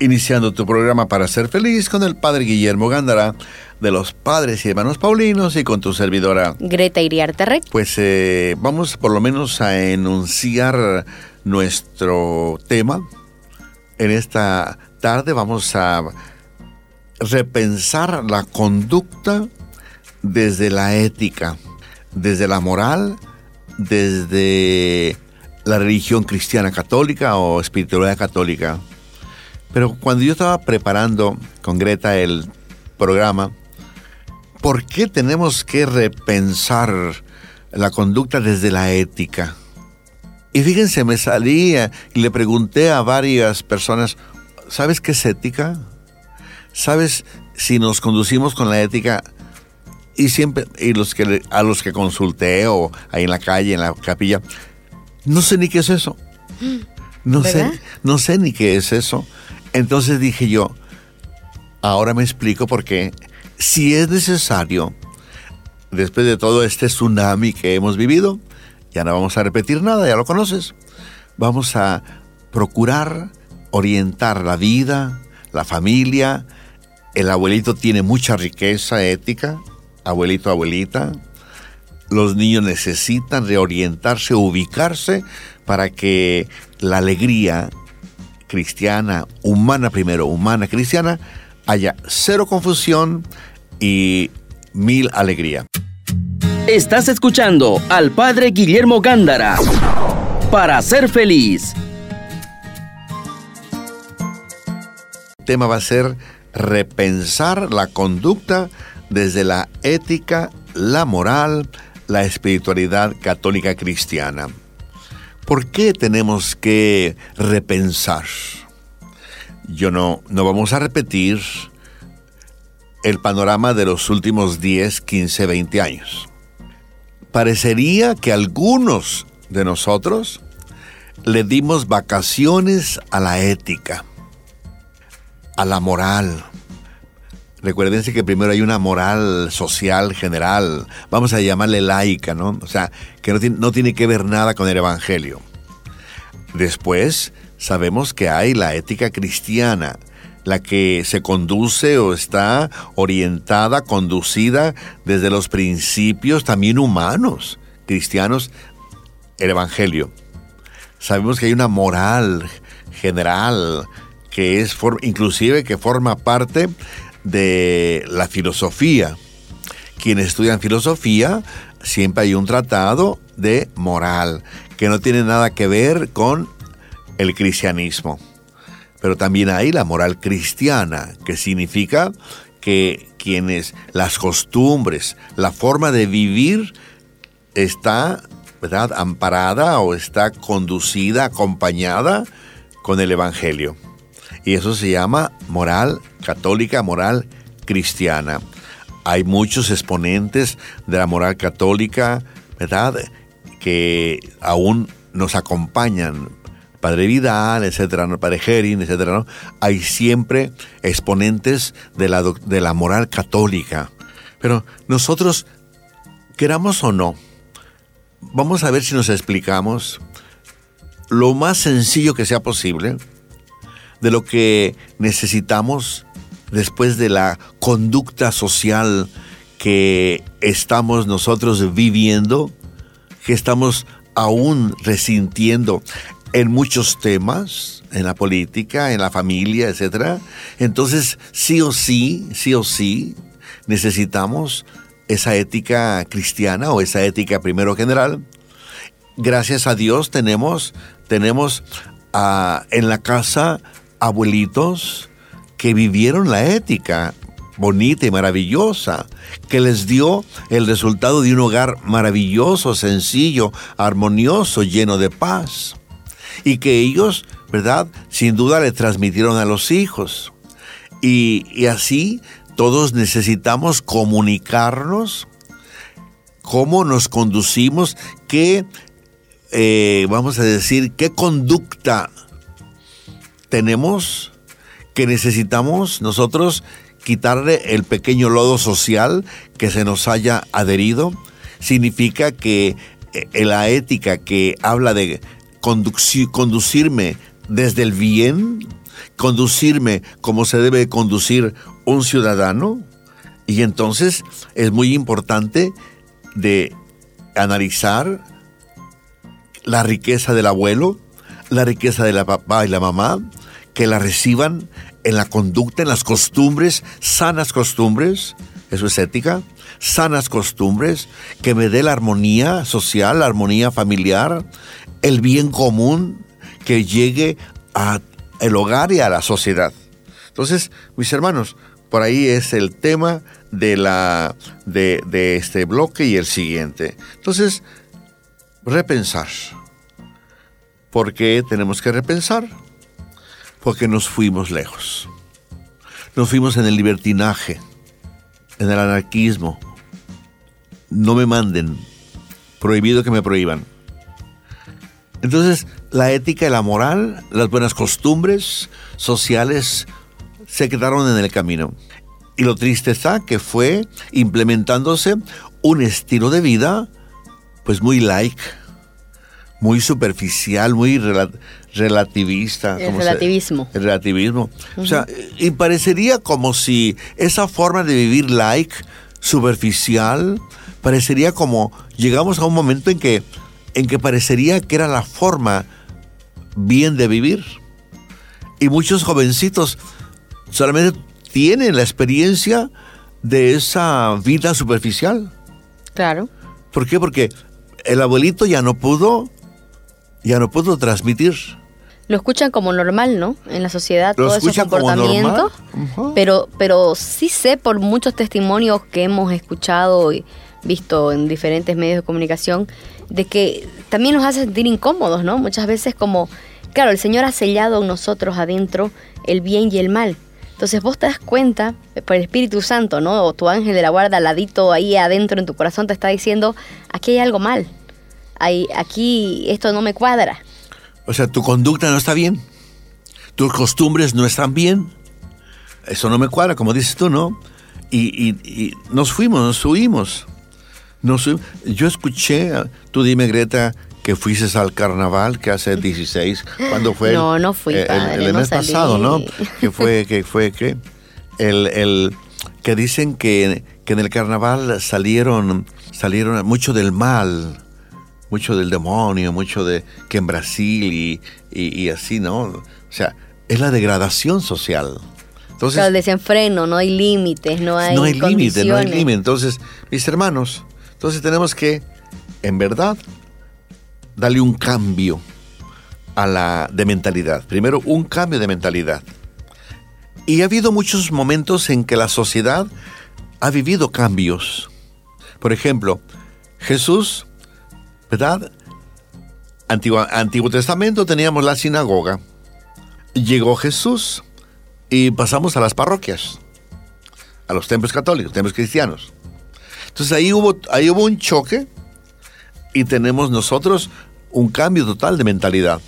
iniciando tu programa para ser feliz con el Padre Guillermo Gándara de los Padres y Hermanos Paulinos y con tu servidora Greta Iriarte Pues eh, vamos por lo menos a enunciar nuestro tema. En esta tarde vamos a repensar la conducta desde la ética, desde la moral, desde la religión cristiana católica o espiritualidad católica. Pero cuando yo estaba preparando con Greta el programa, ¿por qué tenemos que repensar la conducta desde la ética? Y fíjense, me salía y le pregunté a varias personas, ¿sabes qué es ética? ¿Sabes si nos conducimos con la ética? Y siempre, y los que, a los que consulté o ahí en la calle, en la capilla, no sé ni qué es eso. No sé, no sé ni qué es eso. Entonces dije yo, ahora me explico por qué, si es necesario, después de todo este tsunami que hemos vivido, ya no vamos a repetir nada, ya lo conoces, vamos a procurar orientar la vida, la familia, el abuelito tiene mucha riqueza ética, abuelito, abuelita, los niños necesitan reorientarse, ubicarse para que la alegría cristiana, humana primero, humana cristiana, haya cero confusión y mil alegría. Estás escuchando al Padre Guillermo Gándara para ser feliz. El tema va a ser repensar la conducta desde la ética, la moral, la espiritualidad católica cristiana. ¿Por qué tenemos que repensar? Yo no, no vamos a repetir el panorama de los últimos 10, 15, 20 años. Parecería que algunos de nosotros le dimos vacaciones a la ética, a la moral, Recuérdense que primero hay una moral social general, vamos a llamarle laica, ¿no? O sea, que no tiene, no tiene que ver nada con el Evangelio. Después, sabemos que hay la ética cristiana, la que se conduce o está orientada, conducida desde los principios también humanos, cristianos, el Evangelio. Sabemos que hay una moral general que es inclusive que forma parte de la filosofía. Quienes estudian filosofía, siempre hay un tratado de moral, que no tiene nada que ver con el cristianismo. Pero también hay la moral cristiana, que significa que quienes las costumbres, la forma de vivir está ¿verdad? amparada o está conducida, acompañada con el Evangelio. Y eso se llama moral católica, moral cristiana. Hay muchos exponentes de la moral católica, ¿verdad? Que aún nos acompañan. Padre Vidal, etcétera. Padre Gerin, etcétera. Hay siempre exponentes de la, de la moral católica. Pero nosotros, queramos o no, vamos a ver si nos explicamos lo más sencillo que sea posible de lo que necesitamos después de la conducta social que estamos nosotros viviendo, que estamos aún resintiendo en muchos temas, en la política, en la familia, etc. Entonces, sí o sí, sí o sí, necesitamos esa ética cristiana o esa ética primero general. Gracias a Dios tenemos, tenemos ah, en la casa abuelitos que vivieron la ética bonita y maravillosa, que les dio el resultado de un hogar maravilloso, sencillo, armonioso, lleno de paz. Y que ellos, ¿verdad? Sin duda le transmitieron a los hijos. Y, así todos necesitamos comunicarnos cómo nos conducimos, qué, eh, vamos a decir, qué conducta tenemos que necesitamos nosotros quitarle el pequeño lodo social que se nos haya adherido. Significa que eh, la ética que habla de conducirme desde el bien, conducirme como se debe conducir un ciudadano. Y entonces es muy importante de analizar la riqueza del abuelo, la riqueza de la papá y la mamá, que la reciban en la conducta, en las costumbres, sanas costumbres, eso es ética, sanas costumbres, que me dé la armonía social, la armonía familiar, el bien común que llegue a el hogar y a la sociedad. Entonces, mis hermanos, por ahí es el tema de, la, de, de este bloque y el siguiente. Entonces, repensar. ¿Por qué tenemos que repensar? Porque nos fuimos lejos. Nos fuimos en el libertinaje, en el anarquismo. No me manden. Prohibido que me prohíban. Entonces, la ética y la moral, las buenas costumbres sociales se quedaron en el camino. Y lo triste está que fue implementándose un estilo de vida pues muy like, muy superficial, muy relativista. El relativismo. el relativismo. O sea, y parecería como si esa forma de vivir like, superficial, parecería como llegamos a un momento en que en que parecería que era la forma bien de vivir. Y muchos jovencitos solamente tienen la experiencia de esa vida superficial. Claro. ¿Por qué? Porque el abuelito ya no pudo, ya no pudo transmitir. Lo escuchan como normal, ¿no? En la sociedad, todo ese comportamiento. Pero, pero sí sé por muchos testimonios que hemos escuchado y visto en diferentes medios de comunicación de que también nos hace sentir incómodos, ¿no? Muchas veces como, claro, el Señor ha sellado en nosotros adentro el bien y el mal. Entonces vos te das cuenta, por el Espíritu Santo, ¿no? O tu ángel de la guarda al ladito ahí adentro en tu corazón te está diciendo, aquí hay algo mal. Hay, aquí esto no me cuadra. O sea, tu conducta no está bien. Tus costumbres no están bien. Eso no me cuadra, como dices tú, ¿no? Y, y nos fuimos, nos subimos. No sé, yo escuché, tú dime Greta, que fuiste al carnaval que hace 16, ¿cuándo fue? No, no fui, eh, el, mes pasado, ¿no? Que fue, que fue, que el, el, que dicen que, que en el carnaval salieron, salieron mucho del mal, mucho del demonio, mucho de que en Brasil y, y, así, ¿no? O sea, es la degradación social. Entonces, el desenfreno, no hay límites, no hay No hay límite, no hay límite. Entonces, mis hermanos, entonces tenemos que, en verdad, darle un cambio a la de mentalidad. Primero, un cambio de mentalidad. Y ha habido muchos momentos en que la sociedad ha vivido cambios. Por ejemplo, Jesús, ¿verdad? Antiguo, Antiguo Testamento teníamos la sinagoga. Llegó Jesús y pasamos a las parroquias, a los templos católicos, templos cristianos. Entonces ahí hubo, ahí hubo un choque y tenemos nosotros un cambio total de mentalidad.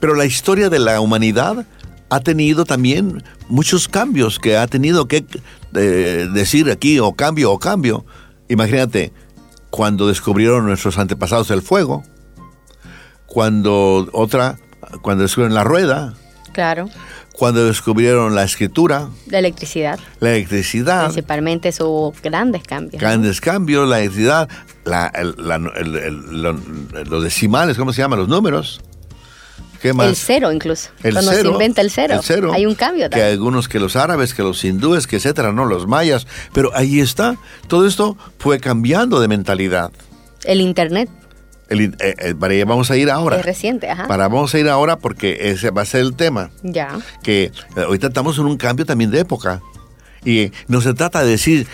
Pero la historia de la humanidad ha tenido también muchos cambios que ha tenido que eh, decir aquí o cambio o cambio. Imagínate, cuando descubrieron nuestros antepasados el fuego, cuando otra, cuando descubrieron la rueda. Claro cuando descubrieron la escritura. La electricidad. La electricidad. Principalmente hubo grandes cambios. Grandes cambios, la electricidad, los decimales, ¿cómo se llaman? Los números. ¿Qué más? El cero incluso. El Cuando se inventa el cero. El cero. Hay un cambio también. Que algunos que los árabes, que los hindúes, que etcétera, no, los mayas. Pero ahí está. Todo esto fue cambiando de mentalidad. El internet. El, eh, eh, vamos a ir ahora. Es reciente, ajá. Para vamos a ir ahora porque ese va a ser el tema. Ya. Que eh, ahorita estamos en un cambio también de época. Y no se trata de decir,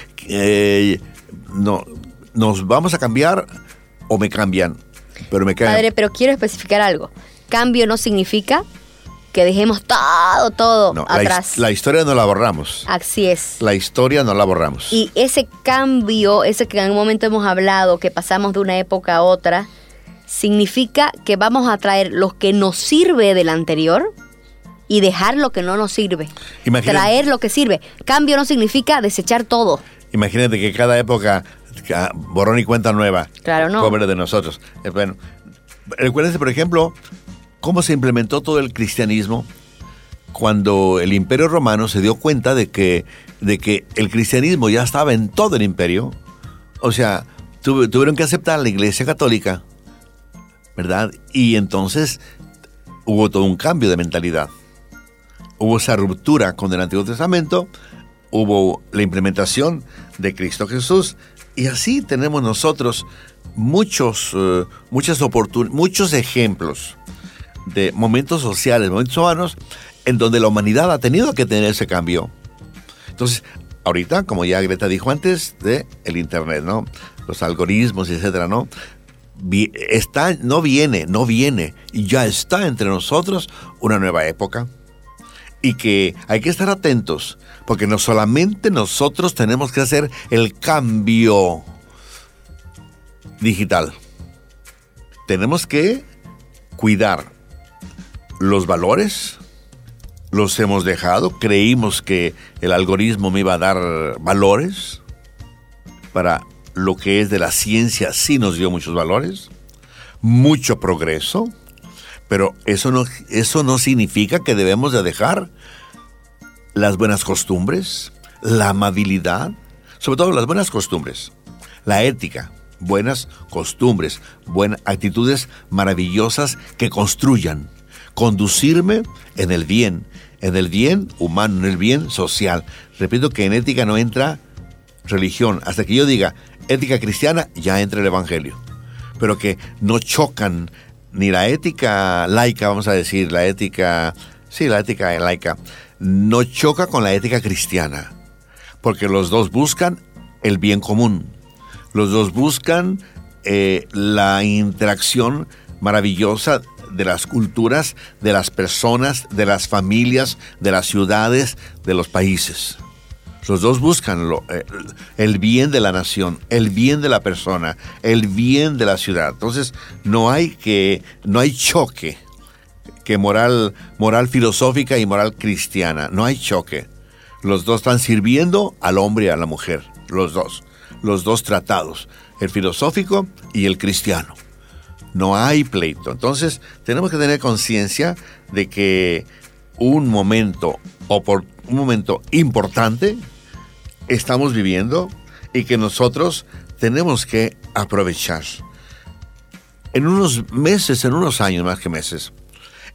no, nos vamos a cambiar o me cambian. Pero me cambian. Padre, pero quiero especificar algo. Cambio no significa que dejemos todo, todo atrás. La, historia no la borramos. Así es. La historia no la borramos. Y ese cambio, ese que en un momento hemos hablado, que pasamos de una época a otra, significa que vamos a traer lo que nos sirve del anterior y dejar lo que no nos sirve. traer lo que sirve. Cambio no significa desechar todo. Imagínate que cada época borrón y cuenta nueva. Claro, no. Pobre de nosotros. Eh, bueno, recuérdense, por ejemplo, cómo se implementó todo el cristianismo cuando el imperio romano se dio cuenta de que, de que el cristianismo ya estaba en todo el imperio. O sea, tuvieron que aceptar la iglesia católica, ¿verdad? Y entonces hubo todo un cambio de mentalidad. Hubo esa ruptura con el Antiguo Testamento, hubo la implementación de Cristo Jesús, y así tenemos nosotros muchos, uh, muchas muchos ejemplos de momentos sociales, momentos humanos, en donde la humanidad ha tenido que tener ese cambio. Entonces, ahorita, como ya Greta dijo antes, de el Internet, ¿no? Los algoritmos, etcétera, ¿no? Está, no viene, no viene, ya está entre nosotros una nueva época. Y que hay que estar atentos, porque no solamente nosotros tenemos que hacer el cambio digital, tenemos que cuidar los valores, los hemos dejado, creímos que el algoritmo me iba a dar valores, para lo que es de la ciencia sí nos dio muchos valores, mucho progreso, pero eso no, eso no significa que debemos de dejar las buenas costumbres, la amabilidad, sobre todo las buenas costumbres, la ética, buenas costumbres, buenas actitudes maravillosas que construyan conducirme en el bien, en el bien humano, en el bien social. Repito que en ética no entra religión. Hasta que yo diga ética cristiana, ya entra el Evangelio. Pero que no chocan ni la ética laica, vamos a decir, la ética, sí, la ética laica, no choca con la ética cristiana. Porque los dos buscan el bien común. Los dos buscan eh, la interacción maravillosa de las culturas, de las personas, de las familias, de las ciudades, de los países. Los dos buscan eh, el bien de la nación, el bien de la persona, el bien de la ciudad. Entonces no hay que no hay choque que moral moral filosófica y moral cristiana. No hay choque. Los dos están sirviendo al hombre y a la mujer. Los dos. Los dos tratados. El filosófico y el cristiano no hay pleito. Entonces, tenemos que tener conciencia de que un momento, un momento importante estamos viviendo y que nosotros tenemos que aprovechar. En unos meses, en unos años, más que meses,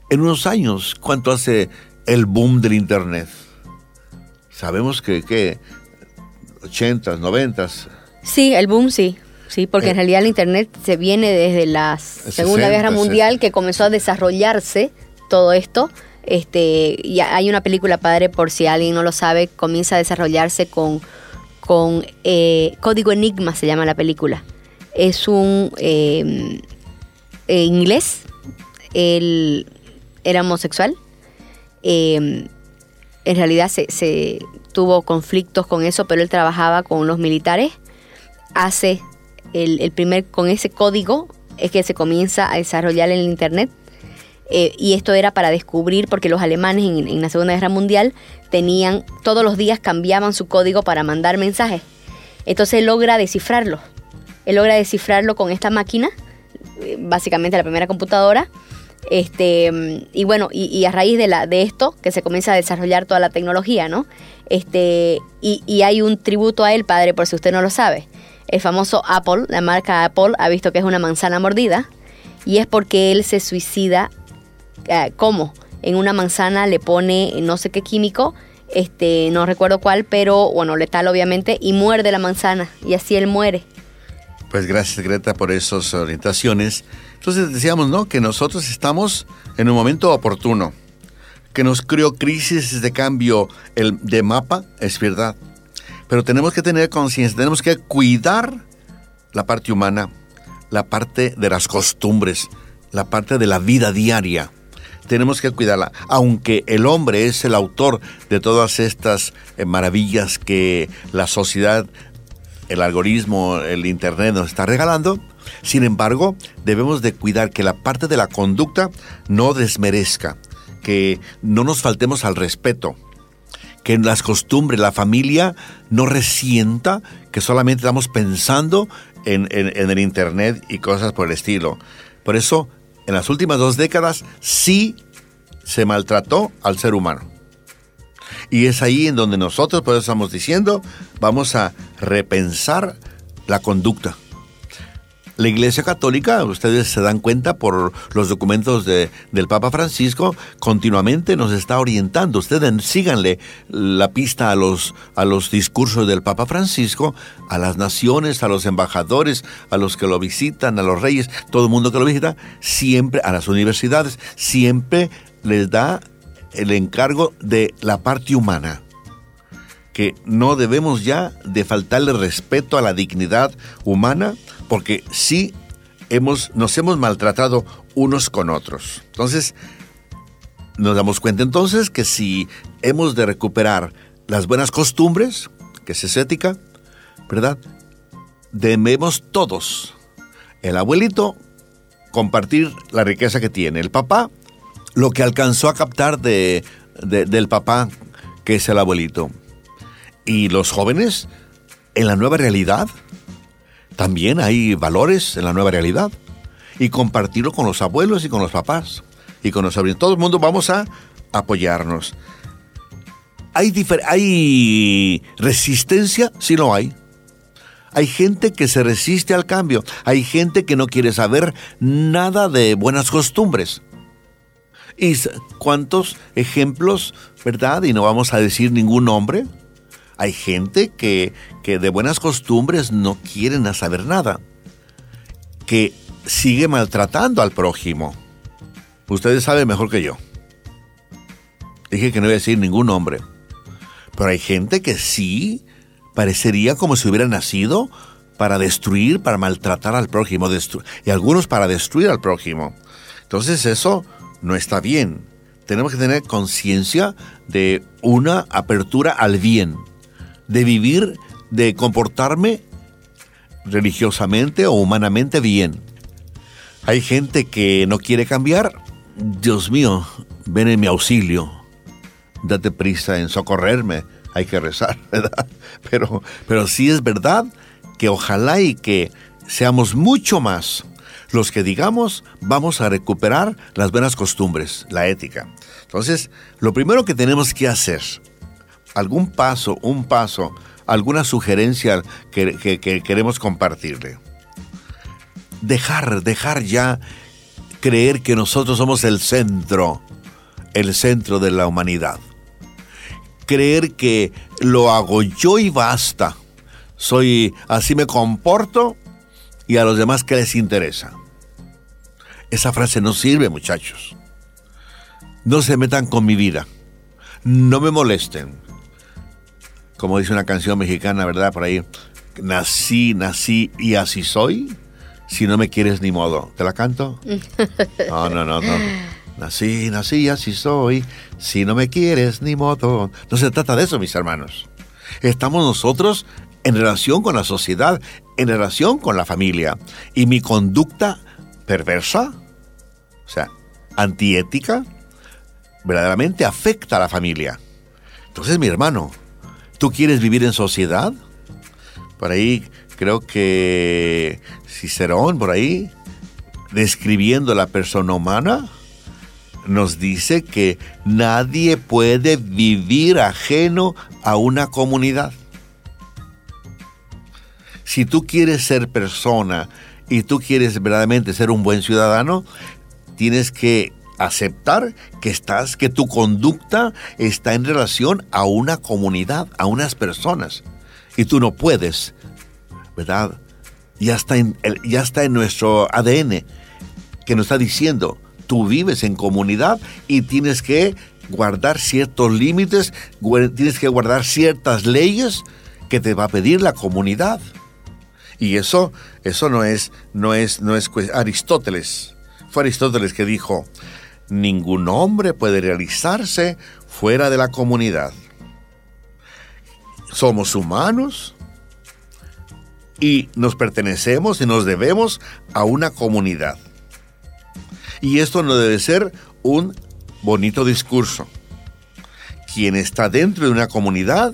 en unos años, ¿cuánto hace el boom del Internet? Sabemos que, que 80, 90. Sí, el boom sí. Sí, porque en eh. realidad el Internet se viene desde la Segunda Guerra Mundial que comenzó a desarrollarse todo esto. Este, y hay una película padre, por si alguien no lo sabe, comienza a desarrollarse con, con eh, Código Enigma, se llama la película. Es un em, eh, inglés, él era homosexual. Em, en realidad se, se tuvo conflictos con eso, pero él trabajaba con los militares hace el, primer, con ese código es que se comienza a desarrollar en el Internet. Eh, y esto era para descubrir, porque los alemanes en, la Segunda Guerra Mundial tenían, todos los días cambiaban su código para mandar mensajes. Entonces él logra descifrarlo. Él logra descifrarlo con esta máquina, eh, básicamente la primera computadora. Este, y bueno, y, a raíz de, la, de esto que se comienza a desarrollar toda la tecnología, ¿no? Este, y, y hay un tributo a él, padre, por si usted no lo sabe el famoso Apple, la marca Apple, ha visto que es una manzana mordida y es porque él se suicida. Eh, ¿Cómo? En una manzana le pone no sé qué químico, este, no recuerdo cuál, pero bueno, letal obviamente, y muerde la manzana y así él muere. Pues gracias Greta por esas orientaciones. Entonces decíamos, ¿no? Que nosotros estamos en un momento oportuno, que nos creó crisis de cambio el, de mapa, es verdad. Pero tenemos que tener conciencia, tenemos que cuidar la parte humana, la parte de las costumbres, la parte de la vida diaria. tenemos que cuidarla. Aunque el hombre es el autor de todas estas eh, maravillas que la sociedad, el algoritmo, el Internet nos está regalando, sin embargo, debemos de cuidar que la parte de la conducta no desmerezca, que no nos faltemos al respeto, que las costumbres la familia no resienta que solamente estamos pensando en, en el Internet y cosas por el estilo. Por eso en las últimas dos décadas sí se maltrató al ser humano. Y es ahí en donde nosotros, por eso estamos diciendo, vamos a repensar la conducta. La Iglesia Católica, ustedes se dan cuenta por los documentos de, del Papa Francisco, continuamente nos está orientando. Ustedes síganle la pista a los, a los discursos del Papa Francisco, a las naciones, a los embajadores, a los que lo visitan, a los reyes, todo el mundo que lo visita, siempre, a las universidades, siempre les da el encargo de la parte humana que no debemos ya de faltarle respeto a la dignidad humana, porque sí hemos, nos hemos maltratado unos con otros. Entonces, nos damos cuenta entonces que si hemos de recuperar las buenas costumbres, que es ética, ¿verdad? Debemos todos, el abuelito, compartir la riqueza que tiene, el papá, lo que alcanzó a captar de, del papá, que es el abuelito y los jóvenes en la nueva realidad. También hay valores en la nueva realidad. Y compartirlo con los abuelos y con los papás y con los sobrinos. Todo el mundo vamos a apoyarnos. ¿Hay, ¿Hay resistencia? Sí lo hay. Hay gente que se resiste al cambio. Hay gente que no quiere saber nada de buenas costumbres. ¿Y cuántos ejemplos, verdad? Y no vamos a decir ningún nombre hay gente que, de buenas costumbres no quieren saber nada, que sigue maltratando al prójimo. Ustedes saben mejor que yo. Dije que no voy a decir ningún nombre. Pero hay gente que sí parecería como si hubiera nacido para destruir, para maltratar al prójimo, y algunos para destruir al prójimo. Entonces eso no está bien. Tenemos que tener conciencia de una apertura al bien de vivir, de comportarme religiosamente o humanamente bien. Hay gente que no quiere cambiar. Dios mío, ven en mi auxilio. Date prisa en socorrerme. Hay que rezar, ¿verdad? Pero, pero sí es verdad que ojalá y que seamos mucho más los que digamos vamos a recuperar las buenas costumbres, la ética. Entonces, lo primero que tenemos que hacer algún paso, un paso, alguna sugerencia que, queremos compartirle. Dejar, dejar ya creer que nosotros somos el centro, el centro de la humanidad. Creer que lo hago yo y basta. Soy, así me comporto y a los demás que les interesa. Esa frase no sirve, muchachos. No se metan con mi vida. No me molesten como dice una canción mexicana, ¿verdad? Por ahí, nací, nací y así soy. Si no me quieres ni modo, ¿te la canto? No, no, no, no. Nací, nací y así soy. Si no me quieres ni modo. No se trata de eso, mis hermanos. Estamos nosotros en relación con la sociedad, en relación con la familia. Y mi conducta perversa, o sea, antiética, verdaderamente afecta a la familia. Entonces, mi hermano, ¿Tú quieres vivir en sociedad? Por ahí creo que Cicerón, por ahí, describiendo la persona humana, nos dice que nadie puede vivir ajeno a una comunidad. Si tú quieres ser persona y tú quieres verdaderamente ser un buen ciudadano, tienes que aceptar que estás, que tu conducta está en relación a una comunidad, a unas personas. Y tú no puedes, ¿verdad? Ya está en, ya está en nuestro ADN que nos está diciendo, tú vives en comunidad y tienes que guardar ciertos límites, tienes que guardar ciertas leyes que te va a pedir la comunidad. Y eso, eso no es, no es, no es Aristóteles. Fue Aristóteles que dijo, Ningún hombre puede realizarse fuera de la comunidad. Somos humanos y nos pertenecemos y nos debemos a una comunidad. Y esto no debe ser un bonito discurso. Quien está dentro de una comunidad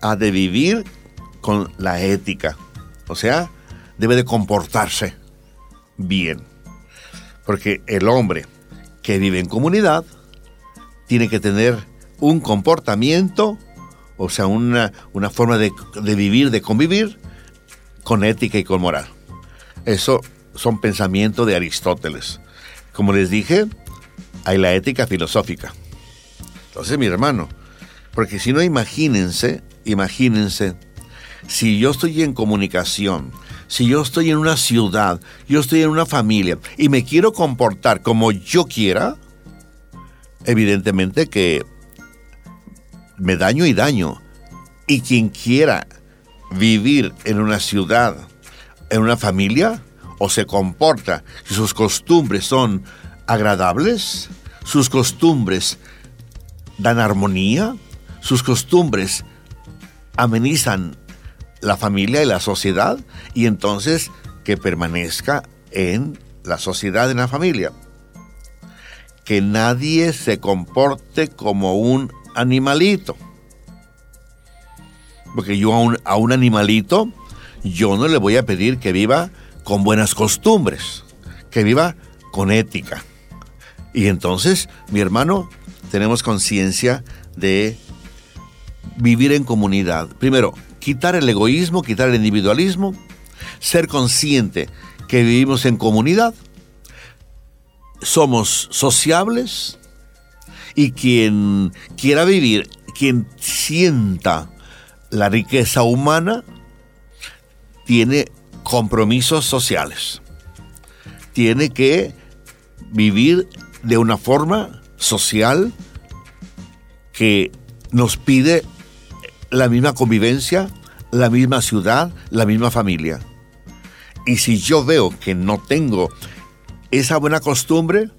ha de vivir con la ética. O sea, debe de comportarse bien. Porque el hombre que vive en comunidad tiene que tener un comportamiento, o sea, una, una forma de, de vivir, de convivir, con ética y con moral. Eso son pensamientos de Aristóteles. Como les dije, hay la ética filosófica. Entonces, mi hermano, porque si no, imagínense, imagínense, si yo estoy en comunicación, si yo estoy en una ciudad, yo estoy en una familia y me quiero comportar como yo quiera, evidentemente que me daño y daño. Y quien quiera vivir en una ciudad, en una familia, o se comporta, si sus costumbres son agradables, sus costumbres dan armonía, sus costumbres amenizan la familia y la sociedad, y entonces que permanezca en la sociedad, en la familia. Que nadie se comporte como un animalito. Porque yo a un, a un animalito, yo no le voy a pedir que viva con buenas costumbres, que viva con ética. Y entonces, mi hermano, tenemos conciencia de vivir en comunidad. Primero, quitar el egoísmo, quitar el individualismo, ser consciente que vivimos en comunidad, somos sociables y quien quiera vivir, quien sienta la riqueza humana, tiene compromisos sociales. Tiene que vivir de una forma social que nos pide la misma convivencia, la misma ciudad, la misma familia. Y si yo veo que no tengo esa buena costumbre,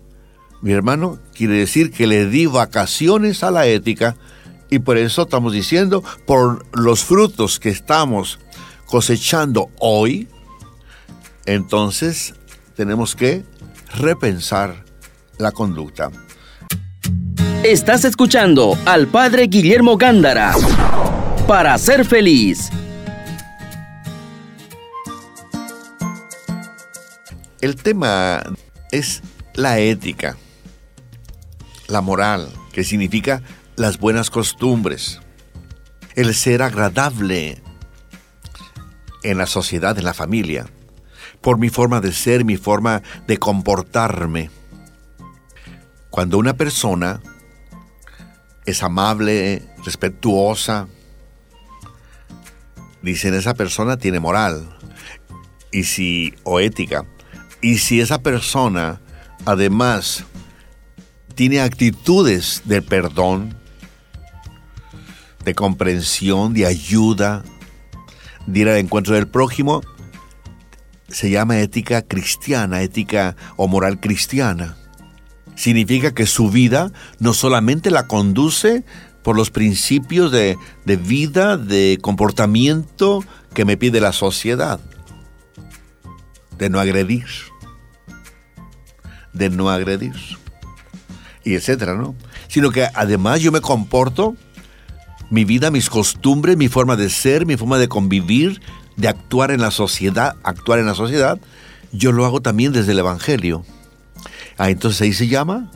mi hermano, quiere decir que le di vacaciones a la ética y por eso estamos diciendo, por los frutos que estamos cosechando hoy, entonces tenemos que repensar la conducta. Estás escuchando al Padre Guillermo Gándara para ser feliz. El tema es la ética, la moral, que significa las buenas costumbres, el ser agradable en la sociedad, en la familia, por mi forma de ser, mi forma de comportarme. Cuando una persona es amable, respetuosa, dicen esa persona tiene moral y si o ética y si esa persona además tiene actitudes de perdón, de comprensión, de ayuda, de ir al encuentro del prójimo, se llama ética cristiana, ética o moral cristiana. Significa que su vida no solamente la conduce por los principios de, de vida, de comportamiento que me pide la sociedad, de no agredir, de no agredir, y etcétera, ¿no? Sino que además yo me comporto, mi vida, mis costumbres, mi forma de ser, mi forma de convivir, de actuar en la sociedad, actuar en la sociedad, yo lo hago también desde el Evangelio. Ah, entonces ahí se llama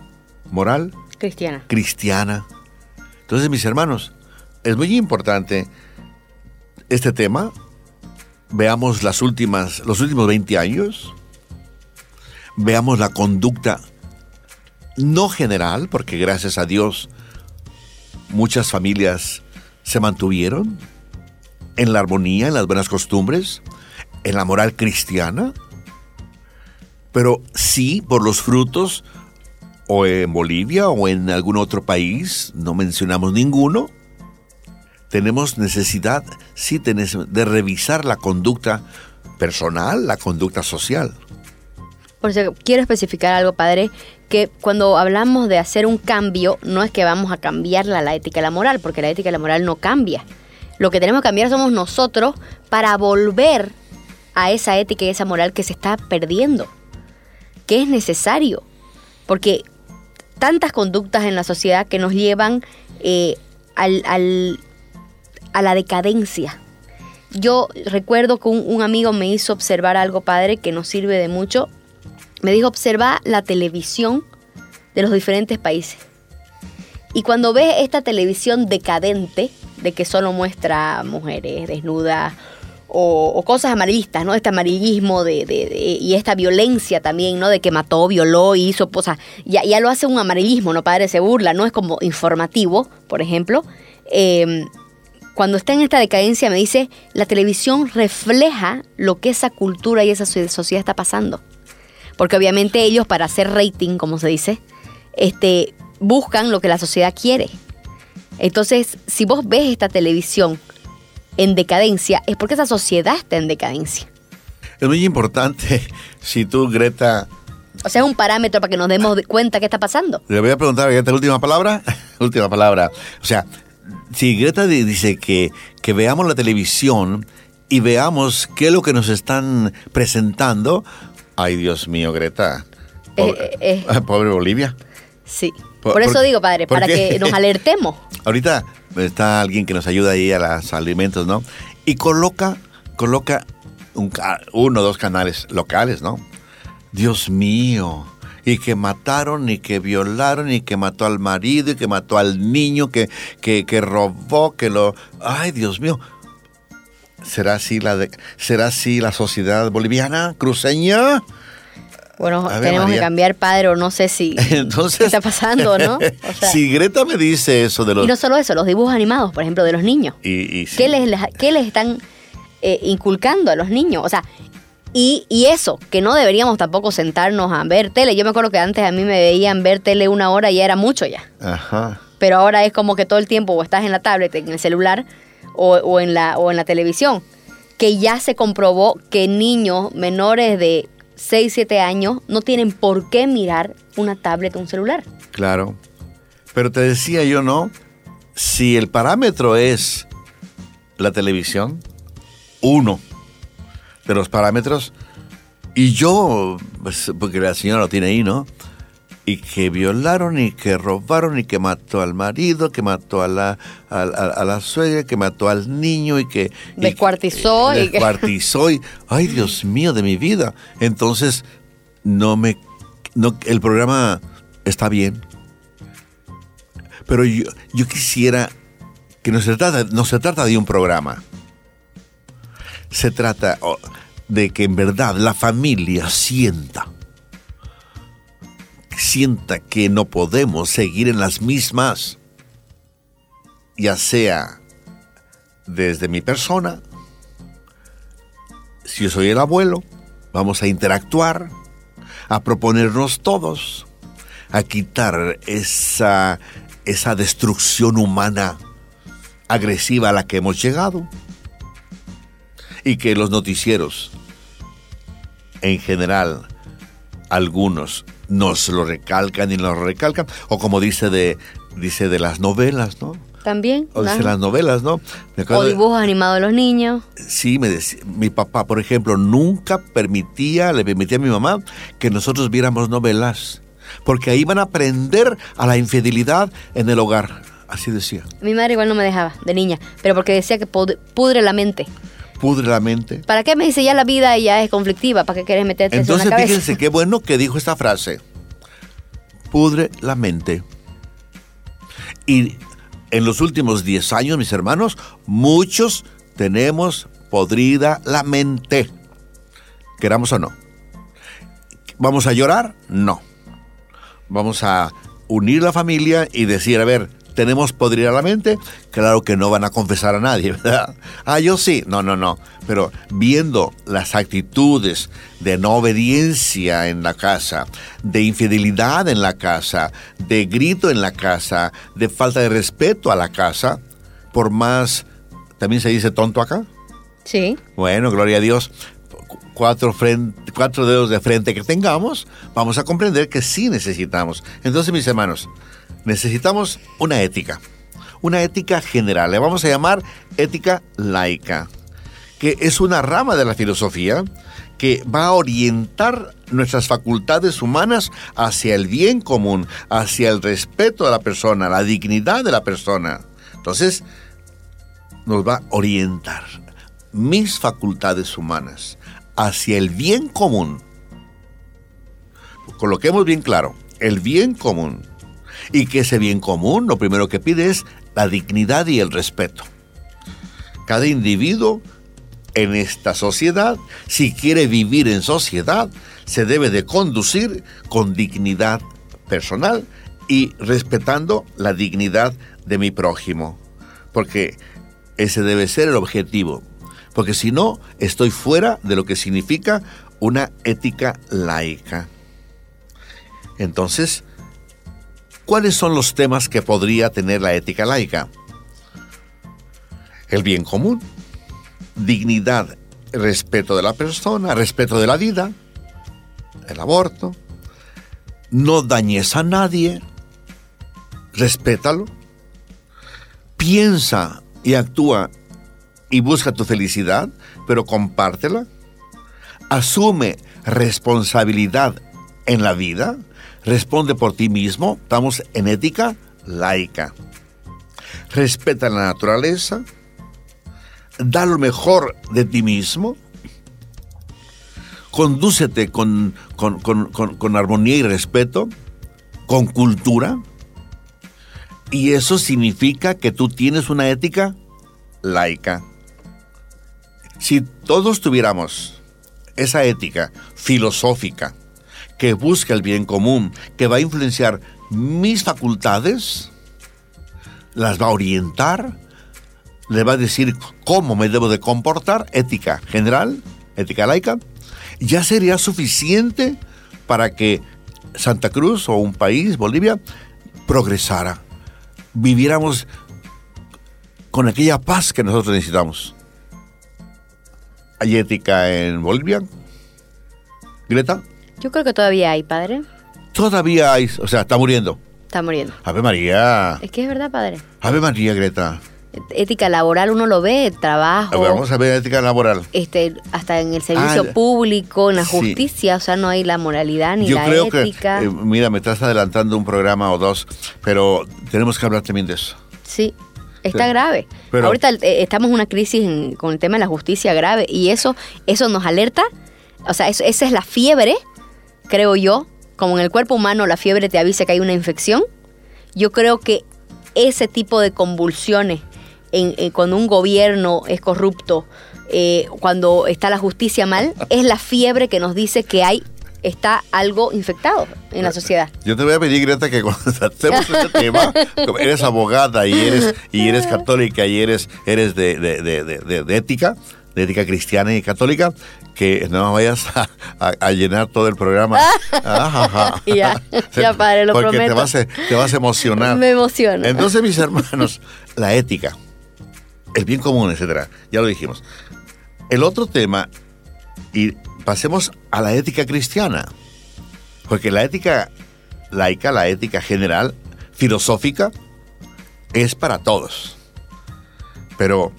moral cristiana. Cristiana. Entonces, mis hermanos, es muy importante este tema. Veamos las últimas, los últimos 20 años. Veamos la conducta no general, porque gracias a Dios muchas familias se mantuvieron en la armonía, en las buenas costumbres, en la moral cristiana, pero sí por los frutos o en Bolivia o en algún otro país, no mencionamos ninguno, tenemos necesidad, sí, de revisar la conducta personal, la conducta social. Por eso quiero especificar algo, padre, que cuando hablamos de hacer un cambio, no es que vamos a cambiar la ética y la moral, porque la ética y la moral no cambia. Lo que tenemos que cambiar somos nosotros para volver a esa ética y esa moral que se está perdiendo, que es necesario, porque tantas conductas en la sociedad que nos llevan eh, al, a la decadencia. Yo recuerdo que un, amigo me hizo observar algo, padre, que nos sirve de mucho. Me dijo, observa la televisión de los diferentes países. Y cuando ves esta televisión decadente, de que solo muestra mujeres desnudas o, cosas amarillistas, ¿no? Este amarillismo de, y esta violencia también, ¿no? De que mató, violó y hizo, sea, ya, ya lo hace un amarillismo, ¿no? Padre se burla, no es como informativo, por ejemplo. Eh, cuando está en esta decadencia me dice, la televisión refleja lo que esa cultura y esa sociedad está pasando. Porque obviamente ellos para hacer rating, como se dice, este, buscan lo que la sociedad quiere. Entonces, si vos ves esta televisión en decadencia, es porque esa sociedad está en decadencia. Es muy importante si tú, Greta... O sea, es un parámetro para que nos demos cuenta qué está pasando. Le voy a preguntar, Greta, última palabra. última palabra. O sea, si Greta dice que, que veamos la televisión y veamos qué es lo que nos están presentando, ay Dios mío, Greta. Eh, eh, eh. Pobre, Bolivia. Sí. Por, eso digo, padre, para que nos alertemos. Ahorita está alguien que nos ayuda ahí a los alimentos, ¿no? Y coloca, coloca uno o dos canales locales, ¿no? Dios mío y que mataron y que violaron y que mató al marido y que mató al niño que, que, robó, que lo... Ay, Dios mío. ¿Será así la, de, ¿será así la sociedad boliviana, cruceña? Bueno, tenemos que cambiar padre o no sé si Entonces, qué está pasando, ¿no? si Greta me dice eso de los... Y no solo eso, los dibujos animados, por ejemplo, de los niños. Y, ¿Qué, les, ¿Qué les están eh, inculcando a los niños? O sea, y, y, eso, que no deberíamos tampoco sentarnos a ver tele. Yo me acuerdo que antes a mí me veían ver tele una hora y ya era mucho ya. Ajá. Pero ahora es como que todo el tiempo o estás en la tablet, en el celular o, o, en, la, o en la televisión. Que ya se comprobó que niños menores de 6, 7 años no tienen por qué mirar una tablet o un celular. Claro. Pero te decía yo, ¿no? Si el parámetro es la televisión, uno de los parámetros. Y yo, pues, porque la señora lo tiene ahí, ¿no? Y que violaron y que robaron y que mató al marido, que mató a la, a, la suegra, que mató al niño y que... Descuartizó. Y, descuartizó y... Ay, Dios mío de mi vida. Entonces, no me... No, el programa está bien. Pero yo, yo quisiera que no se, trata, no se trata de un programa se trata de que en verdad la familia sienta, sienta que no podemos seguir en las mismas, ya sea desde mi persona, si yo soy el abuelo, vamos a interactuar, a proponernos todos, a quitar esa, esa destrucción humana agresiva a la que hemos llegado y que los noticieros, en general, algunos nos lo recalcan y nos lo recalcan, o como dice de, dice de las novelas, ¿no? También. O dice las novelas, ¿no? O dibujos animados de los niños. Sí, me decía, mi papá, por ejemplo, nunca permitía, le permitía a mi mamá que nosotros viéramos novelas, porque ahí iban a aprender a la infidelidad en el hogar. Así decía. Mi madre igual no me dejaba, de niña, pero porque decía que pudre la mente pudre la mente. ¿Para qué me dice ya la vida ya es conflictiva? ¿Para qué quieres meterte Entonces, en la cabeza? fíjense qué bueno que dijo esta frase. Pudre la mente. Y en los últimos 10 años, mis hermanos, muchos tenemos podrida la mente. Queramos o no. ¿Vamos a llorar? No. Vamos a unir la familia y decir, a ver, tenemos podrida la mente, claro que no van a confesar a nadie, ¿verdad? Ah, yo sí, no, no, no. Pero viendo las actitudes de no obediencia en la casa, de infidelidad en la casa, de grito en la casa, de falta de respeto a la casa, por más, también se dice tonto acá. Sí. Bueno, gloria a Dios. cuatro, cuatro dedos de frente que tengamos, vamos a comprender que sí necesitamos. Entonces, mis hermanos, necesitamos una ética, una ética general, le vamos a llamar ética laica, que es una rama de la filosofía que va a orientar nuestras facultades humanas hacia el bien común, hacia el respeto de la persona, la dignidad de la persona. Entonces, nos va a orientar mis facultades humanas hacia el bien común. Coloquemos bien claro, el bien común. Y que ese bien común lo primero que pide es la dignidad y el respeto. Cada individuo en esta sociedad, si quiere vivir en sociedad, se debe de conducir con dignidad personal y respetando la dignidad de mi prójimo. Porque ese debe ser el objetivo. Porque si no, estoy fuera de lo que significa una ética laica. Entonces, ¿cuáles son los temas que podría tener la ética laica? El bien común, dignidad, respeto de la persona, respeto de la vida, el aborto, no dañes a nadie, respétalo, piensa y actúa y busca tu felicidad, pero compártela. Asume responsabilidad en la vida, responde por ti mismo, estamos en ética laica. Respeta la naturaleza, da lo mejor de ti mismo, condúcete con, con, armonía y respeto, con cultura, y eso significa que tú tienes una ética laica. Si todos tuviéramos esa ética filosófica que busca el bien común, que va a influenciar mis facultades, las va a orientar, le va a decir cómo me debo de comportar, ética general, ética laica, ya sería suficiente para que Santa Cruz o un país, Bolivia, progresara, viviéramos con aquella paz que nosotros necesitamos. ¿Hay ética en Bolivia? ¿Greta? Yo creo que todavía hay, padre. Todavía hay, o sea, está muriendo. Está muriendo. Ave María. Es que es verdad, padre. Ave María, Greta ética laboral uno lo ve, trabajo. vamos a ver ética laboral. Este, hasta en el servicio ah, público, en la justicia, o sea, no hay la moralidad ni la ética. Que, eh, mira, me estás adelantando un programa o dos, pero tenemos que hablar también de eso. Sí. Está grave. Ahorita eh, estamos en una crisis con el tema de la justicia grave y eso, eso nos alerta. O sea, esa es la fiebre, creo yo. Como en el cuerpo humano la fiebre te avisa que hay una infección. Yo creo que ese tipo de convulsiones en, cuando un gobierno es corrupto, eh, cuando está la justicia mal, es la fiebre que nos dice que hay está algo infectado en la sociedad. Yo te voy a pedir, Greta, que cuando hacemos este tema, eres abogada y eres, y eres católica y eres, eres de, de, ética, de ética cristiana y católica, que no vayas a, llenar todo el programa. ya, ya padre, lo Porque Te vas, a, te vas a emocionar. Me emociona. Entonces, mis hermanos, la ética el bien común, etcétera. Ya lo dijimos. El otro tema, y pasemos a la ética cristiana, porque la ética laica, la ética general, filosófica, es para todos. Pero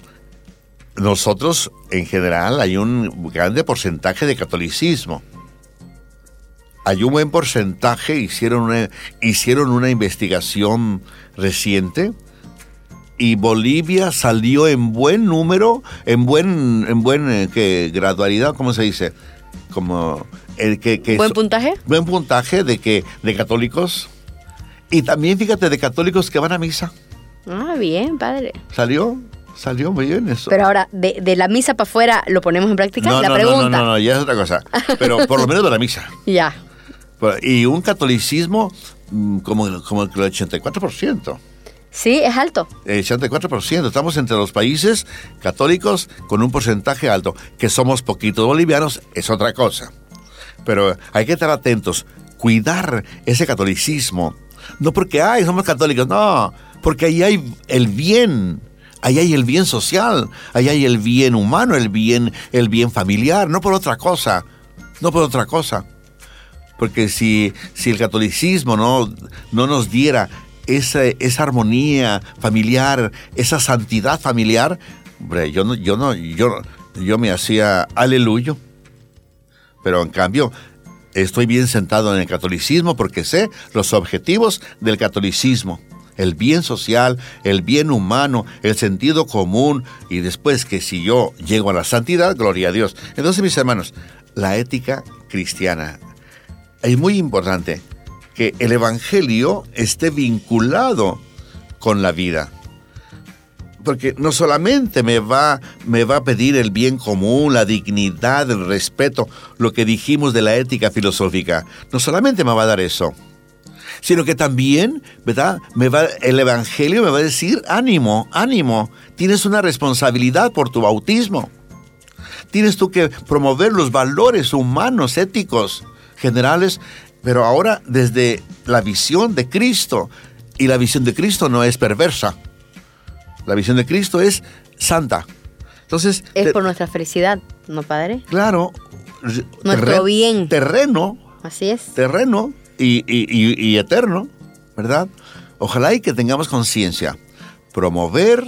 nosotros, en general, hay un grande porcentaje de catolicismo. Hay un buen porcentaje, hicieron una, hicieron una investigación reciente y Bolivia salió en buen número, en buen, en buen eh, gradualidad, ¿cómo se dice? Como el que, buen puntaje. Buen puntaje de que de católicos y también fíjate de católicos que van a misa. Ah, bien, padre. Salió, salió muy bien eso. Pero ahora, de, la misa para afuera, ¿lo ponemos en práctica? No, la no, pregunta. no, no, no, ya es otra cosa. Pero por lo menos de la misa. ya. Y un catolicismo mm, como, como el 84%. Sí, es alto. El 84%. Estamos entre los países católicos con un porcentaje alto. Que somos poquitos bolivianos es otra cosa. Pero hay que estar atentos. Cuidar ese catolicismo. No porque, ay, somos católicos. No, porque ahí hay el bien. Ahí hay el bien social, ahí hay el bien humano, el bien, el bien familiar, no por otra cosa, no por otra cosa. Porque si, si el catolicismo no, no nos diera esa, esa armonía familiar, esa santidad familiar, hombre, yo no, yo no, yo, yo me hacía aleluyo. Pero en cambio, estoy bien sentado en el catolicismo porque sé los objetivos del catolicismo. El bien social, el bien humano, el sentido común y después que si yo llego a la santidad, gloria a Dios. Entonces, mis hermanos, la ética cristiana es muy importante que el Evangelio esté vinculado con la vida. Porque no solamente me va, me va a pedir el bien común, la dignidad, el respeto, lo que dijimos de la ética filosófica, no solamente me va a dar eso, sino que también, ¿verdad? Me va, el Evangelio me va a decir, ánimo, ánimo, tienes una responsabilidad por tu bautismo. Tienes tú que promover los valores humanos, éticos, generales pero ahora desde la visión de Cristo. Y la visión de Cristo no es perversa. La visión de Cristo es santa. Entonces, es por nuestra felicidad, ¿no, Padre? Claro. Nuestro bien. Terreno. Así es. Terreno y, eterno, ¿verdad? Ojalá y que tengamos conciencia. Promover,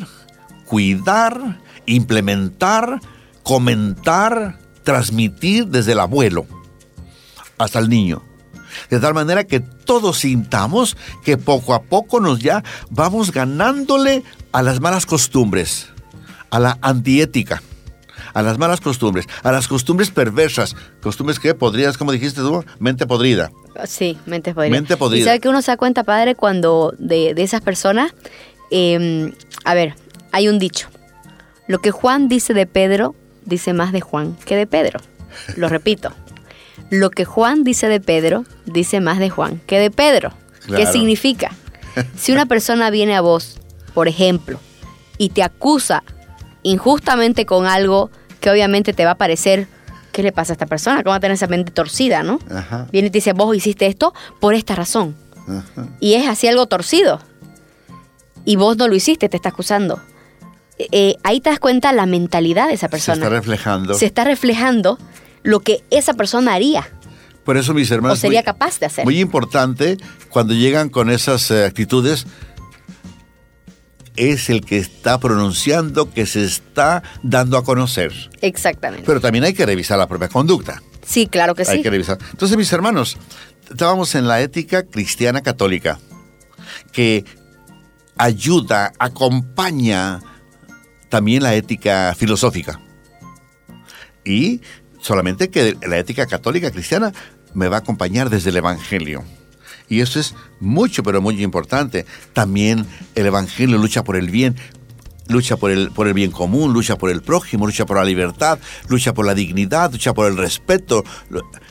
cuidar, implementar, comentar, transmitir desde el abuelo hasta el niño de tal manera que todos sintamos que poco a poco nos ya vamos ganándole a las malas costumbres, a la antiética, a las malas costumbres, a las costumbres perversas, costumbres que podrías, como dijiste tú, mente podrida. Sí, mente podrida. Mente podrida. Y sabe que uno se da cuenta, padre, cuando de, esas personas, em, a ver, hay un dicho, lo que Juan dice de Pedro, dice más de Juan que de Pedro. Lo repito. Lo que Juan dice de Pedro, dice más de Juan que de Pedro. ¿Qué significa? Si una persona viene a vos, por ejemplo, y te acusa injustamente con algo que obviamente te va a parecer, ¿qué le pasa a esta persona? ¿Cómo va a tener esa mente torcida, no? Viene y te dice, vos hiciste esto por esta razón. Y es así algo torcido. Y vos no lo hiciste, te está acusando. Eh, ahí te das cuenta la mentalidad de esa persona. Se está reflejando. Se está reflejando lo que esa persona haría. Por eso, mis hermanos. O sería capaz de hacer. Muy importante cuando llegan con esas eh, actitudes. Es el que está pronunciando, que se está dando a conocer. Exactamente. Pero también hay que revisar la propia conducta. Sí, claro que sí. Hay que revisar. Entonces, mis hermanos, estábamos en la ética cristiana católica, que ayuda, acompaña también la ética filosófica. Y Solamente que la ética católica cristiana me va a acompañar desde el Evangelio. Y eso es mucho, pero muy importante. También el Evangelio lucha por el bien, lucha por el, por el bien común, lucha por el prójimo, lucha por la libertad, lucha por la dignidad, lucha por el respeto.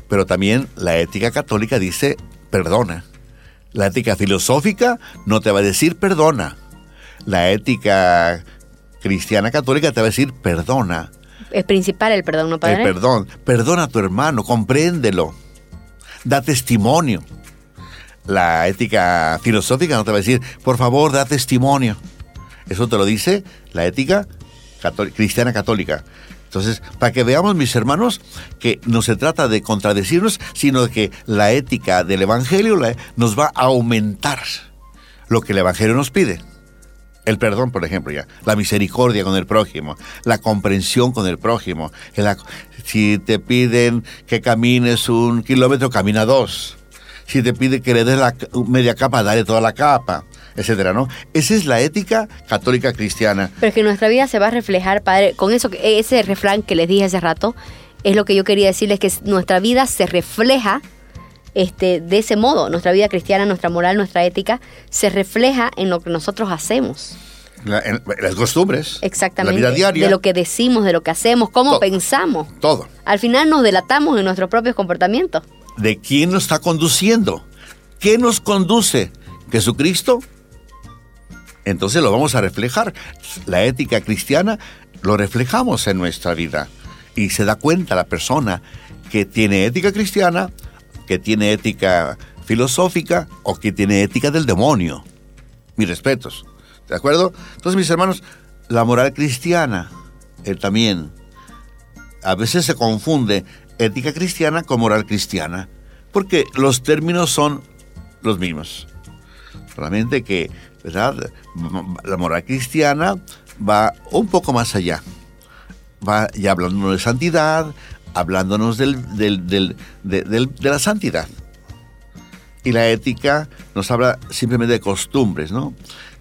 Pero también la ética católica dice perdona. La ética filosófica no te va a decir perdona. La ética cristiana católica te va a decir perdona es principal el perdón, ¿no, padre? El perdón. Perdona a tu hermano, compréndelo. Da testimonio. La ética filosófica no te va a decir, por favor, da testimonio. Eso te lo dice la ética cristiana católica. Entonces, para que veamos, mis hermanos, que no se trata de contradecirnos, sino de que la ética del Evangelio nos va a aumentar lo que el Evangelio nos pide. El perdón, por ejemplo, ya. La misericordia con el prójimo. La comprensión con el prójimo. si te piden que camines un kilómetro, camina dos. Si te pide que le des la media capa, dale toda la capa, etcétera, ¿no? Esa es la ética católica cristiana. Pero es que nuestra vida se va a reflejar, padre, con eso, ese refrán que les dije hace rato, es lo que yo quería decirles, que nuestra vida se refleja este, de ese modo. Nuestra vida cristiana, nuestra moral, nuestra ética se refleja en lo que nosotros hacemos. las costumbres. Exactamente. La vida diaria. De lo que decimos, de lo que hacemos, cómo pensamos. Todo. Al final nos delatamos en nuestros propios comportamientos. ¿De quién nos está conduciendo? ¿Qué nos conduce? ¿Jesucristo? Entonces lo vamos a reflejar. La ética cristiana lo reflejamos en nuestra vida. Y se da cuenta la persona que tiene ética cristiana que tiene ética filosófica o que tiene ética del demonio. Mis respetos. ¿De acuerdo? Entonces, mis hermanos, La moral cristiana, él también. A veces se confunde ética cristiana con moral cristiana, porque los términos son los mismos. Solamente que, ¿verdad? La moral cristiana va un poco más allá. Va ya hablándonos de santidad, hablándonos del, de la santidad. Y la ética nos habla simplemente de costumbres, ¿no?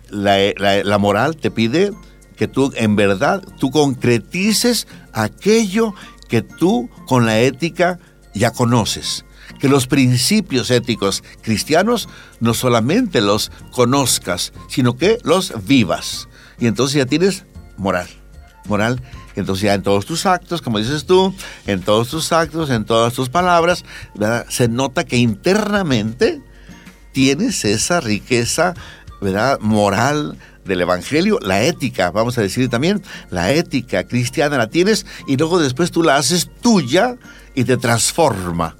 La, la, moral te pide que tú en verdad, tú concretices aquello que tú con la ética ya conoces. Que los principios éticos cristianos no solamente los conozcas, sino que los vivas. Y entonces ya tienes moral. Moral entonces ya en todos tus actos, como dices tú, en todos tus actos, en todas tus palabras, se nota que internamente tienes esa riqueza ¿verdad? moral del Evangelio, la ética, vamos a decir también, la ética cristiana la tienes y luego después tú la haces tuya y te transforma.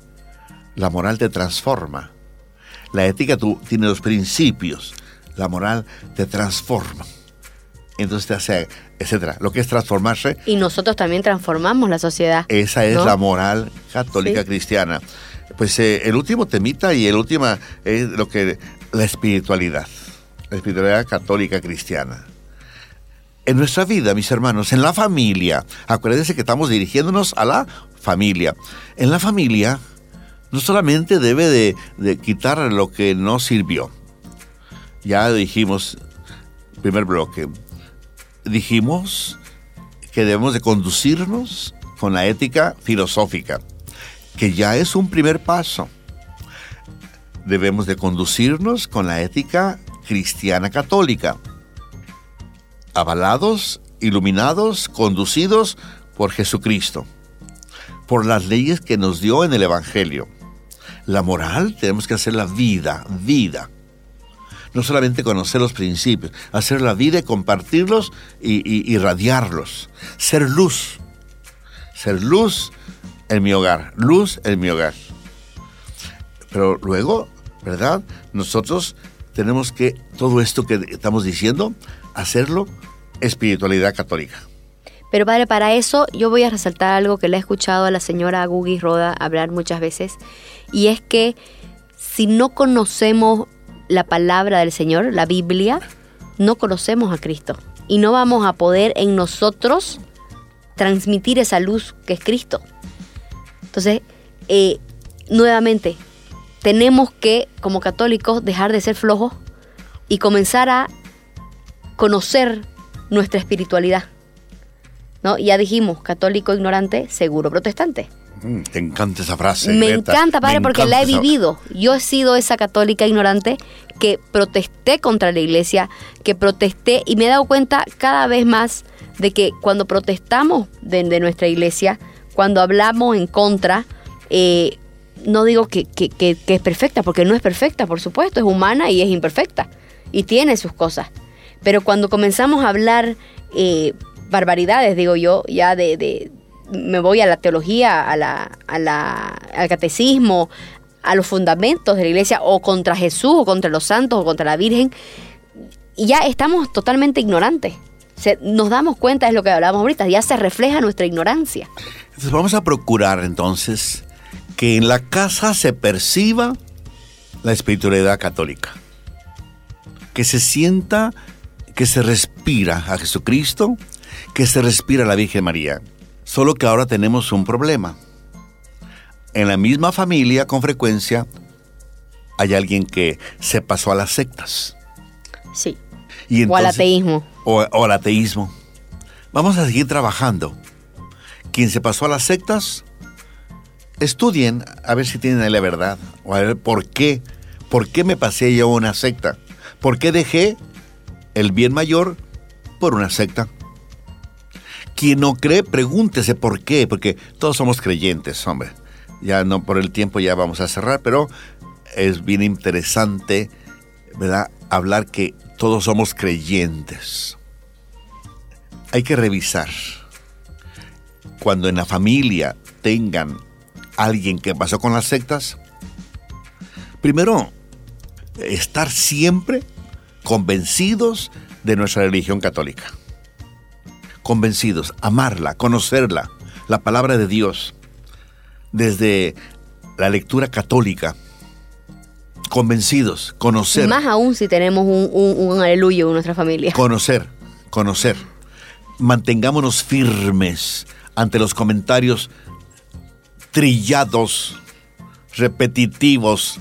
La moral te transforma. La ética tú tienes los principios, la moral te transforma. Entonces te hace etcétera. Lo que es transformarse. Y nosotros también transformamos la sociedad. Esa es la moral católica cristiana. Pues eh, el último temita y el último es lo que la espiritualidad, la espiritualidad católica cristiana. En nuestra vida, mis hermanos, en la familia, acuérdense que estamos dirigiéndonos a la familia. En la familia no solamente debe de, de quitar lo que no sirvió. Ya dijimos, primer bloque, dijimos que debemos de conducirnos con la ética filosófica, que ya es un primer paso. Debemos de conducirnos con la ética cristiana católica, avalados, iluminados, conducidos por Jesucristo, por las leyes que nos dio en el Evangelio. La moral tenemos que hacer la vida, vida no solamente conocer los principios, hacer la vida y compartirlos y, irradiarlos. Ser luz. Ser luz en mi hogar. Luz en mi hogar. Pero luego, ¿verdad? Nosotros tenemos que todo esto que estamos diciendo, hacerlo espiritualidad católica. Pero padre, para eso yo voy a resaltar algo que le he escuchado a la señora Gugi Roda hablar muchas veces, y es que si no conocemos la palabra del Señor, la Biblia, no conocemos a Cristo y no vamos a poder en nosotros transmitir esa luz que es Cristo. Entonces, eh, nuevamente, tenemos que, como católicos, dejar de ser flojos y comenzar a conocer nuestra espiritualidad. ¿no? Ya dijimos, católico ignorante, seguro protestante. Mm, te encanta esa frase. Me encanta, padre, porque la he vivido. Yo he sido esa católica ignorante que protesté contra la iglesia, que protesté y me he dado cuenta cada vez más de que cuando protestamos de, nuestra iglesia, cuando hablamos en contra, eh, no digo que, es perfecta, porque no es perfecta, por supuesto, es humana y es imperfecta y tiene sus cosas. Pero cuando comenzamos a hablar eh, barbaridades, digo yo, ya de me voy a la teología, a la, al catecismo, a los fundamentos de la iglesia, o contra Jesús, o contra los santos, o contra la Virgen, y ya estamos totalmente ignorantes. nos damos cuenta de lo que hablábamos ahorita, ya se refleja nuestra ignorancia. Entonces vamos a procurar entonces que en la casa se perciba la espiritualidad católica, que se sienta, que se respira a Jesucristo, que se respira a la Virgen María. Solo que ahora tenemos un problema. En la misma familia, con frecuencia, hay alguien que se pasó a las sectas. Sí. o al ateísmo. O, al ateísmo. Vamos a seguir trabajando. Quien se pasó a las sectas, estudien a ver si tienen la verdad. O a ver por qué. ¿Por qué me pasé yo a una secta? ¿Por qué dejé el bien mayor por una secta? Quien no cree, pregúntese por qué, porque todos somos creyentes, hombre. Ya no por el tiempo ya vamos a cerrar, pero es bien interesante, ¿verdad? Hablar que todos somos creyentes. Hay que revisar. Cuando en la familia tengan alguien que pasó con las sectas, primero, estar siempre convencidos de nuestra religión católica convencidos, amarla, conocerla, la palabra de Dios, desde la lectura católica, convencidos, conocer. Más aún si tenemos un, un, aleluyo en nuestra familia. Conocer, conocer. Mantengámonos firmes ante los comentarios trillados, repetitivos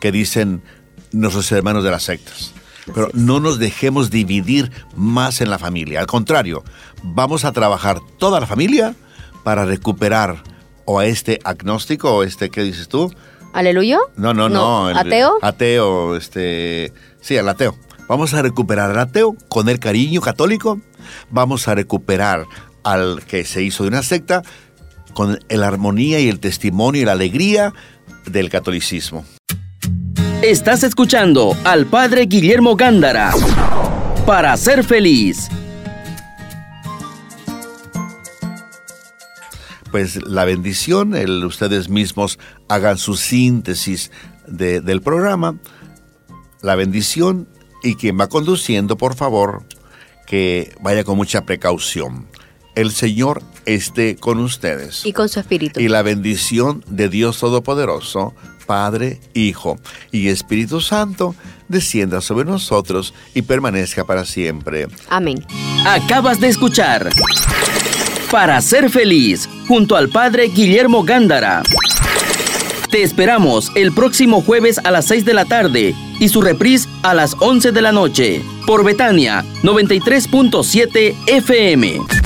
que dicen nuestros hermanos de las sectas. Pero no nos dejemos dividir más en la familia. Al contrario, vamos a trabajar toda la familia para recuperar o a este agnóstico o este, ¿qué dices tú? ¿Aleluyo? No, no, no. ¿Ateo? Ateo, este. Sí, al ateo. Vamos a recuperar al ateo con el cariño católico. Vamos a recuperar al que se hizo de una secta con la armonía y el testimonio y la alegría del catolicismo. Estás escuchando al Padre Guillermo Gándara para ser feliz. Pues la bendición, el, ustedes mismos hagan su síntesis del programa. La bendición y quien va conduciendo, por favor, que vaya con mucha precaución. El Señor esté con ustedes. Y con su espíritu. Y la bendición de Dios Todopoderoso, Padre, Hijo y Espíritu Santo, descienda sobre nosotros y permanezca para siempre. Amén. Acabas de escuchar Para ser feliz, junto al Padre Guillermo Gándara. Te esperamos el próximo jueves a las 6 de la tarde y su reprise a las 11 de la noche por Betania 93.7 FM.